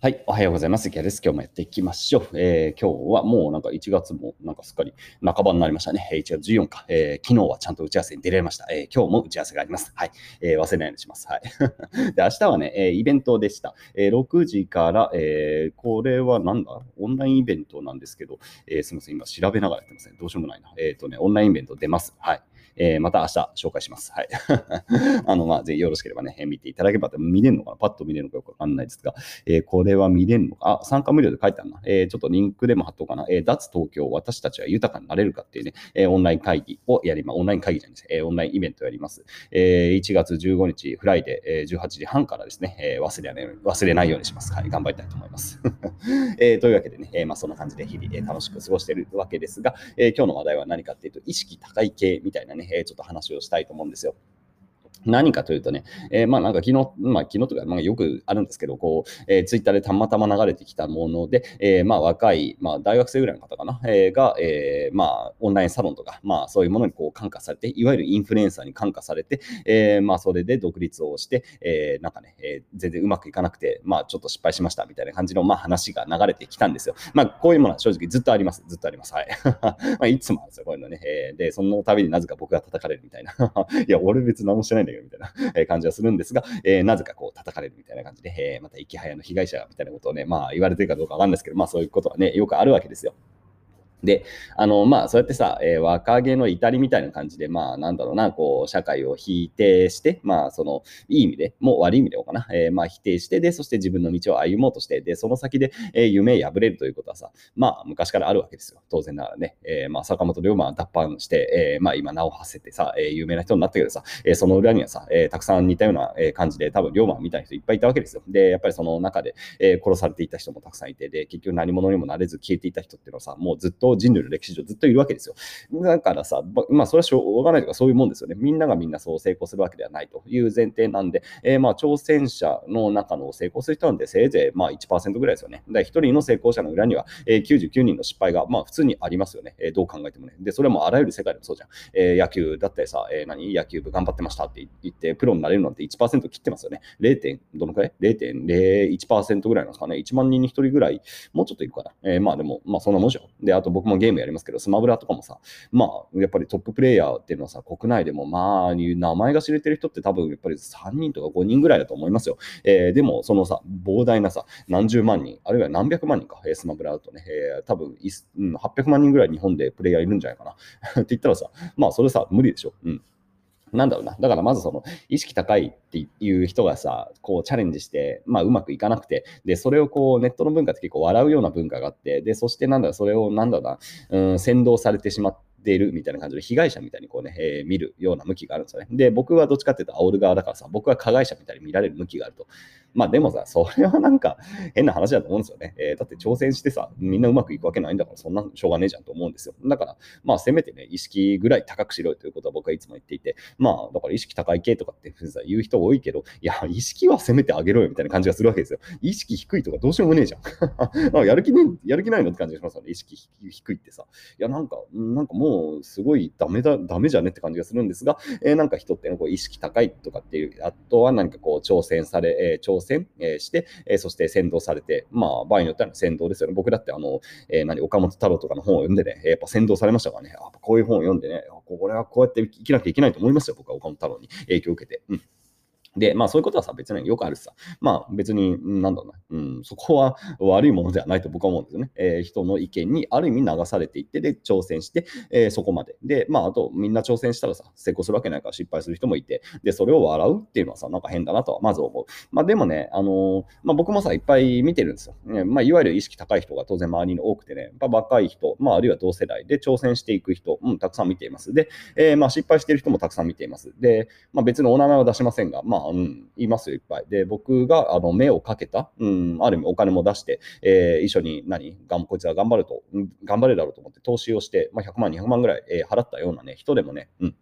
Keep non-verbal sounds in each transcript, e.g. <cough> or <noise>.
はい、おはようございます。キャです。今日もやっていきましょう。えー、今日はもうなんか1月もなんかすっかり半ばになりましたね。1月14日。えー、昨日はちゃんと打ち合わせに出られました。えー、今日も打ち合わせがあります。はい。え忘れないようにします。はい。<laughs> で、明日はね、えイベントでした。え6時から、えこれはなんだ？オンラインイベントなんですけど、えすみません。今調べながらやってますね。どうしようもないな。えっ、とね、オンラインイベント出ます。はい。えー、また明日紹介します。はい。<laughs> あの、まあ、ぜひよろしければね、見ていただければ見れるのかな？パッと見れるのかよくわかんないですが、えー、これは見れるのか？あ、参加無料で書いてあるな。えー、ちょっとリンクでも貼っとうかな。えー、脱東京、私たちは豊かになれるかっていうね、えー、オンライン会議をやります。オンライン会議じゃないです。えー、オンラインイベントをやります。えー、1月15日、 Friday、えー、18時半からですね、えー、忘れないように、忘れないようにします。はい、頑張りたいと思います。<laughs> えー、というわけでね、えー、まあ、そんな感じで日々、え、楽しく過ごしているわけですが、えー、今日の話題は何かっていうと、意識高い系みたいなね、えー、ちょっと話をしたいと思うんですよ。何かというとね、えー、まあなんか昨日、まあ昨日とか、まあ、よくあるんですけど、こう、えー、ツイッターでたまたま流れてきたもので、えー、まあ若い、まあ大学生ぐらいの方かな、えー、が、えー、まあオンラインサロンとか、まあそういうものにこう感化されて、いわゆるインフルエンサーに感化されて、えー、まあそれで独立をして、えー、なんかね、えー、全然うまくいかなくて、まあちょっと失敗しましたみたいな感じの、まあ話が流れてきたんですよ。まあこういうものは正直ずっとあります。ずっとあります。はい。<laughs> まあいつもあるんですよ、こういうのね。えー、で、その度になぜか僕が叩かれるみたいな。<laughs> いや、俺別に何もしてないだけど、みたいな。<laughs> 感じはするんですが、えー、なぜかこう叩かれるみたいな感じで、えー、また生き早の被害者みたいなことをね、まあ言われてるかどうかわかんないですけど、まあそういうことはね、よくあるわけですよ。で、あの、まあ、そうやってさ、えー、若気の至りみたいな感じで、まあ、なんだろうな、こう、社会を否定して、まあ、その、いい意味で、もう悪い意味でもかな、えー、まあ、否定して、で、そして自分の道を歩もうとして、で、その先で、えー、夢破れるということはさ、まあ、昔からあるわけですよ。当然ながらね。えー、まあ、坂本龍馬は脱藩して、えー、まあ、今、名を馳せてさ、えー、有名な人になったけどさ、えー、その裏にはさ、えー、たくさん似たような感じで、多分、龍馬みたいな人いっぱいいたわけですよ。で、やっぱりその中で、えー、殺されていた人もたくさんいて、で、結局何者にもなれず消えていた人っていうのはさ、もうずっと人類の歴史上ずっといるわけですよ。だからさ、まあ、それはしょうがないとか、そういうもんですよね。みんながみんなそう成功するわけではないという前提なんで、えー、まあ、挑戦者の中の成功する人なんで、せいぜいまあ1%ぐらいですよね。だ1人の成功者の裏には、えー、99人の失敗がまあ普通にありますよね。えー、どう考えてもね。で、それもあらゆる世界でもそうじゃん。えー、野球だったりさ、えー、何？野球部頑張ってましたって言って、プロになれるなんて1%切ってますよね。0. どのくらい ?0.01% ぐらいなんですかね。1万人に1人ぐらい、もうちょっといくかな。えー、まあでも、まあそんなもんじゃん。で、あと僕もゲームやりますけど、スマブラとかもさ、まあ、やっぱりトッププレイヤーっていうのはさ、国内でも、まあ、名前が知れてる人って多分やっぱり3人とか5人ぐらいだと思いますよ。えー、でも、そのさ、膨大なさ、何十万人、あるいは何百万人か、スマブラだとね、えー、多分、800万人ぐらい日本でプレイヤーいるんじゃないかな。<laughs> って言ったらさ、まあ、それさ、無理でしょ。うん。なんだろうな。だからまずその意識高いっていう人がさ、こうチャレンジして、まあうまくいかなくて、で、それをこうネットの文化って結構笑うような文化があって、で、そしてなんだろう、それをなんだろうな、うん、先導されてしまって、ているみたいな感じで、被害者みたいにこうね、えー、見るような向きがあるんですよね。で、僕はどっちかっていうと煽る側だからさ、僕は加害者みたいに見られる向きがあると。まあでもさ、それはなんか変な話だと思うんですよね。えー、だって挑戦してさ、みんなうまくいくわけないんだから、そんなしょうがねえじゃんと思うんですよ。だから、まあせめてね、意識ぐらい高くしろよということは僕はいつも言っていて、まあだから意識高い系とかって言う人多いけど、いや、意識はせめて上げろよみたいな感じがするわけですよ。意識低いとかどうしようもねえじゃん。<laughs> なんやる気ね、やる気ないのって感じがしますよね。意識低いってさ。いや、なんか、なんかもうすごいダメだ、ダメじゃねって感じがするんですが、えー、なんか人ってのこう意識高いとかっていう、あとは何かこう挑戦され、えー、挑戦、えー、して、そして先導されて、まあ場合によっては先導ですよね。僕だってあの、えー、何、岡本太郎とかの本を読んでね、やっぱ先導されましたからね、あこういう本を読んでね、これはこうやって生きなきゃいけないと思いますよ、僕は岡本太郎に影響を受けて。うんで、まあそういうことはさ、別によくあるさ。まあ別に、なんだろうな、うん、そこは悪いものではないと僕は思うんですよね。えー、人の意見にある意味流されていって、で、挑戦して、えー、そこまで。で、まああと、みんな挑戦したらさ、成功するわけないから失敗する人もいて、で、それを笑うっていうのはさ、なんか変だなとはまず思う。まあでもね、あのー、まあ僕もさ、いっぱい見てるんですよ。ね、まあいわゆる意識高い人が当然周りに多くてね、やっぱ若い人、まああるいは同世代で挑戦していく人、うん、たくさん見ています。で、えー、まあ失敗してる人もたくさん見ています。で、まあ別のお名前は出しませんが、まあまあ、うん、いますよ、いっぱい。で、僕があの目をかけた、うん、ある意味お金も出して、えー、一緒に何がん、こいつは頑張ると、頑張れるだろうと思って投資をして、まあ、100万、200万ぐらい、えー、払ったようなね、人でもね、うん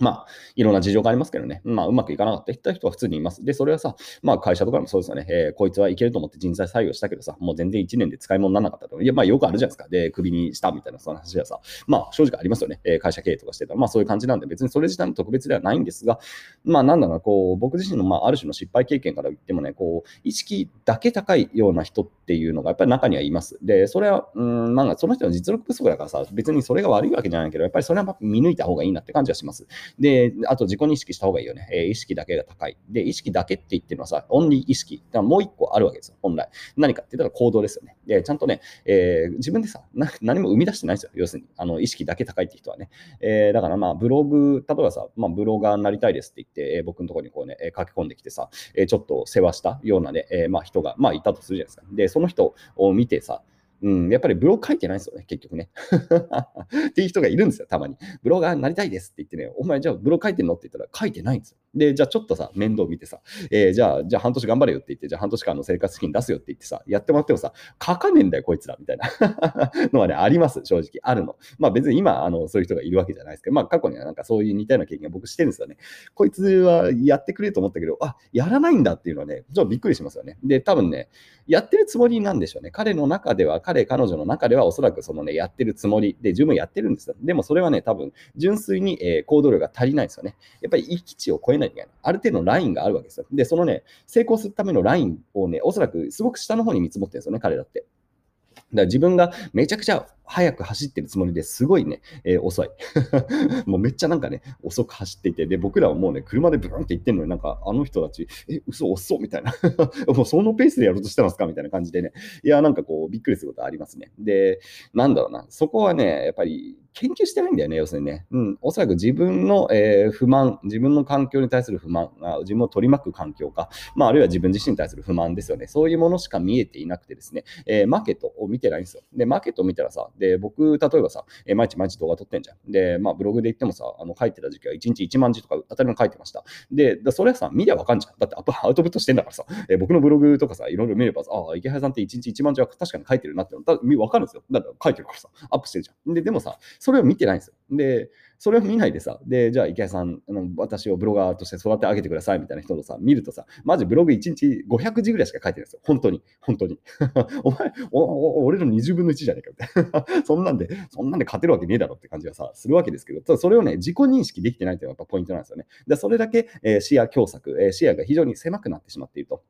まあ、いろんな事情がありますけどね。まあ、うまくいかなかった人は普通にいます。で、それはさ、まあ、会社とかもそうですよね。えー、こいつはいけると思って人材採用したけどさ、もう全然1年で使い物にならなかったと。いや、まあ、よくあるじゃないですか。で、クビにしたみたいな、その話はさ、まあ、正直ありますよね。えー、会社経営とかしてたら、まあ、そういう感じなんで、別にそれ自体の特別ではないんですが、まあ、なんだろう、こう、僕自身の、まあ、ある種の失敗経験から言ってもね、こう、意識だけ高いような人っていうのが、やっぱり中にはいます。で、それは、うん、まあ、その人の実力不足だからさ、別にそれが悪いわけじゃないけど、やっぱりそれは見抜いた方がいいなって感じはします。で、あと、自己認識した方がいいよね。えー、意識だけが高い。で、意識だけって言ってるのはさ、オンリー意識。だからもう一個あるわけですよ、本来。何かって言ったら行動ですよね。で、ちゃんとね、えー、自分でさ何も生み出してないですよ。要するに、あの意識だけ高いって人はね。えー、だからまあ、ブログ、例えばさ、まあ、ブロガーになりたいですって言って、えー、僕のところにこうね、え書き込んできてさ、えちょっと世話したようなね、えまあ、人が、まあ、いたとするじゃないですか。で、その人を見てさ、うん、やっぱりブログ書いてないですよね、結局ね。<laughs> っていう人がいるんですよ、たまに。ブロガーになりたいですって言ってね、お前じゃあブログ書いてんのって言ったら書いてないんですよ。で、じゃあちょっとさ、面倒見てさ、えー、じゃあ、じゃあ半年頑張れよって言って、じゃあ半年間の生活資金出すよって言ってさ、やってもらってもさ、書かねえんだよ、こいつら、みたいな <laughs> のはね、あります、正直。あるの。まあ別に今、あの、そういう人がいるわけじゃないですけど、まあ過去にはなんかそういう似たような経験が僕してるんですよね。こいつはやってくれると思ったけど、あ、やらないんだっていうのはね、ちょっとびっくりしますよね。で、多分ね、やってるつもりなんでしょうね。彼の中では、彼、彼女の中ではおそらくそのね、やってるつもりで十分やってるんですよ。でもそれはね、多分、純粋に、え、行動量が足りないですよね。やっぱり域値を超えないといけない。ある程度のラインがあるわけですよ。で、そのね、成功するためのラインをね、おそらくすごく下の方に見積もってるんですよね、彼らって。だから自分がめちゃくちゃ速く走ってるつもりですごいね、えー、遅い。<laughs> もうめっちゃなんかね、遅く走っていて、で、僕らはもうね、車でブーンって行ってんのになんか、あの人たち、え、嘘、遅みたいな。<laughs> もうそのペースでやろうとしてますか？みたいな感じでね。いや、なんかこう、びっくりすることありますね。で、なんだろうな、そこはね、やっぱり、研究してないんだよね、要するにね。うん、おそらく自分の、えー、不満、自分の環境に対する不満、あ自分を取り巻く環境か、まあ、あるいは自分自身に対する不満ですよね。そういうものしか見えていなくてですね、えー、マーケットを見てないんですよ。で、マーケットを見たらさ、で、僕、例えばさ、え、毎日毎日動画撮ってんじゃん。で、まあ、ブログで言ってもさ、あの書いてた時期は1日1万字とか当たり前書いてました。で、それはさ、見りゃわかんじゃん。だってアウトプットしてんだからさ、え、僕のブログとかさ、いろいろ見ればさ、ああ、池原さんって1日1万字は確かに書いてるなってわかるんですよ。だって書いてるからさ、アップしてるじゃん。で、でもさ、それを見てないんですよ。で、それを見ないでさ、で、じゃあ池谷さん、あの私をブロガーとして育て上げてくださいみたいな人のさ、見るとさ、マジブログ1日500字ぐらいしか書いてないんですよ。本当に。本当に。<laughs> お前おお、俺の20分の1じゃねえかみたいな。<laughs> そんなんで、そんなんで勝てるわけねえだろって感じはさ、するわけですけど、ただそれをね、自己認識できてないというのがやっぱポイントなんですよね。で、それだけ、えー、視野狭窄、えー、視野が非常に狭くなってしまっていると。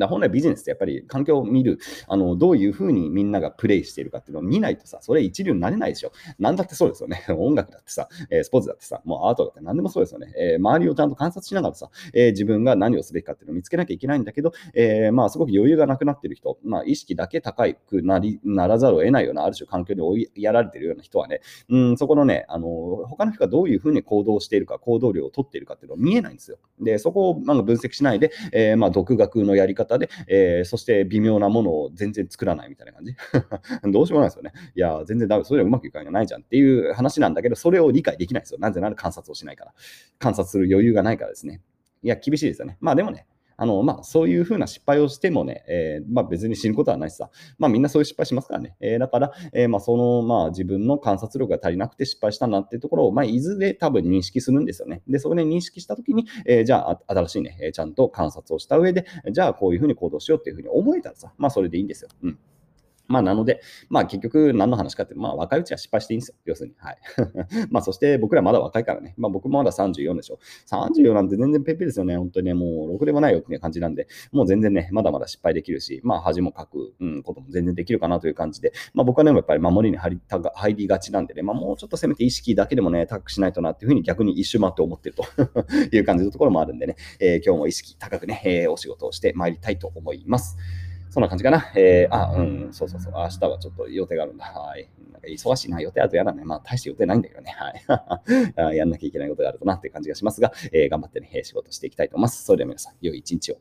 だ本来ビジネスってやっぱり環境を見る、あのどういうふうにみんながプレイしているかっていうのを見ないとさ、それ一流になれないでしょ。なんだってそうですよね。<laughs> 音楽だってさ、えー、スポーツだってさ、もうアートだって何でもそうですよね。えー、周りをちゃんと観察しながらさ、えー、自分が何をすべきかっていうのを見つけなきゃいけないんだけど、えまあすごく余裕がなくなっている人、まあ意識だけ高くなりならざるを得ないようなある種環境に追いやられてるような人はね、うん、そこのね、あの他の人がどういうふうに行動しているか、行動量を取っているかっていうのは見えないんですよ。で、そこをなん分析しないで、えまあ独学のやり方方で、えそして微妙なものを全然作らないみたいな感じ。<laughs> どうしようもないですよね。いや、全然ダメ、それはうまくいかないじゃんっていう話なんだけど、それを理解できないですよ。なぜなら観察をしないから。観察する余裕がないからですね。いや、厳しいですよね。まあでもね、あの、まあ、そういうふうな失敗をしてもね、えー、まあ、別に死ぬことはないしさ、まあ、みんなそういう失敗しますからね。えー、だから、えー、まあ、その、まあ、自分の観察力が足りなくて失敗したなっていうところを、まあ、いずれ多分認識するんですよね。で、そこで認識したときに、えー、じゃあ、新しいね、ちゃんと観察をした上で、じゃあ、こういうふうに行動しようっていうふうに思えたらさ、まあ、それでいいんですよ。うん。まあ、なので、まあ、結局何の話かって、まあ、若いうちは失敗していいんですよ。要するに。はい。<laughs> まあ、そして僕らまだ若いからね。まあ、僕もまだ34でしょ。34なんて全然ペッペですよね。本当にね、もう、ろくでもないよっていう感じなんで、もう全然ね、まだまだ失敗できるし、まあ、恥もかく、うん、ことも全然できるかなという感じで、まあ、僕はね、やっぱり守りに入りたが入りがちなんでね、まあ、もうちょっとせめて意識だけでもね、高くしないとなっていうふうに逆に一周回って思ってると <laughs> いう感じのところもあるんでね、えー、今日も意識高くね、えー、お仕事をしてまいりたいと思います。そんな感じかな。えー、あ、うん、そうそうそう。明日はちょっと予定があるんだ。はい。なんか忙しいな。予定あるとやだね。まあ、大して予定ないんだけどね。はい。<laughs> やんなきゃいけないことがあるとなっていう感じがしますが、えー、頑張ってね、仕事していきたいと思います。それでは皆さん、良い一日を。